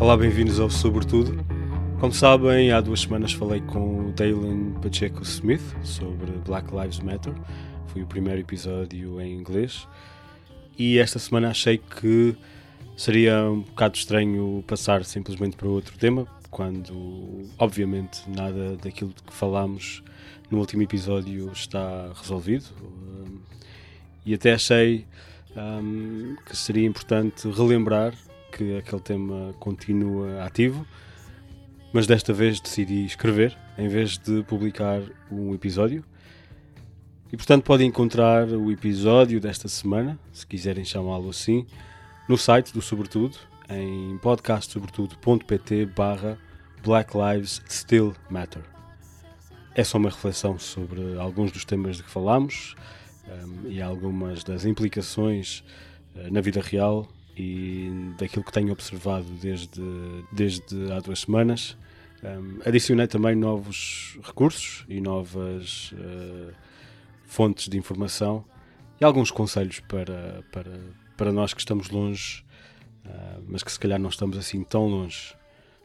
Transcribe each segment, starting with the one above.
Olá, bem-vindos ao Sobretudo. Como sabem, há duas semanas falei com o Dalen Pacheco Smith sobre Black Lives Matter. Foi o primeiro episódio em inglês. E esta semana achei que seria um bocado estranho passar simplesmente para outro tema, quando, obviamente, nada daquilo que falámos no último episódio está resolvido. E até achei um, que seria importante relembrar que aquele tema continua ativo, mas desta vez decidi escrever em vez de publicar um episódio. E portanto podem encontrar o episódio desta semana, se quiserem chamá-lo assim, no site do Sobretudo, em podcastsobretudo.pt barra Black Lives Still Matter. É só uma reflexão sobre alguns dos temas de que falámos um, e algumas das implicações uh, na vida real e daquilo que tenho observado desde, desde há duas semanas. Um, adicionei também novos recursos e novas uh, fontes de informação e alguns conselhos para, para, para nós que estamos longe, uh, mas que se calhar não estamos assim tão longe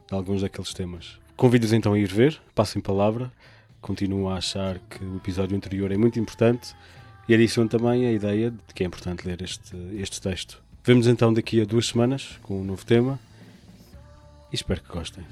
de alguns daqueles temas. Convido-os então a ir ver, passem palavra. Continuo a achar que o episódio anterior é muito importante e adiciono também a ideia de que é importante ler este, este texto. Vemos então daqui a duas semanas com um novo tema e espero que gostem.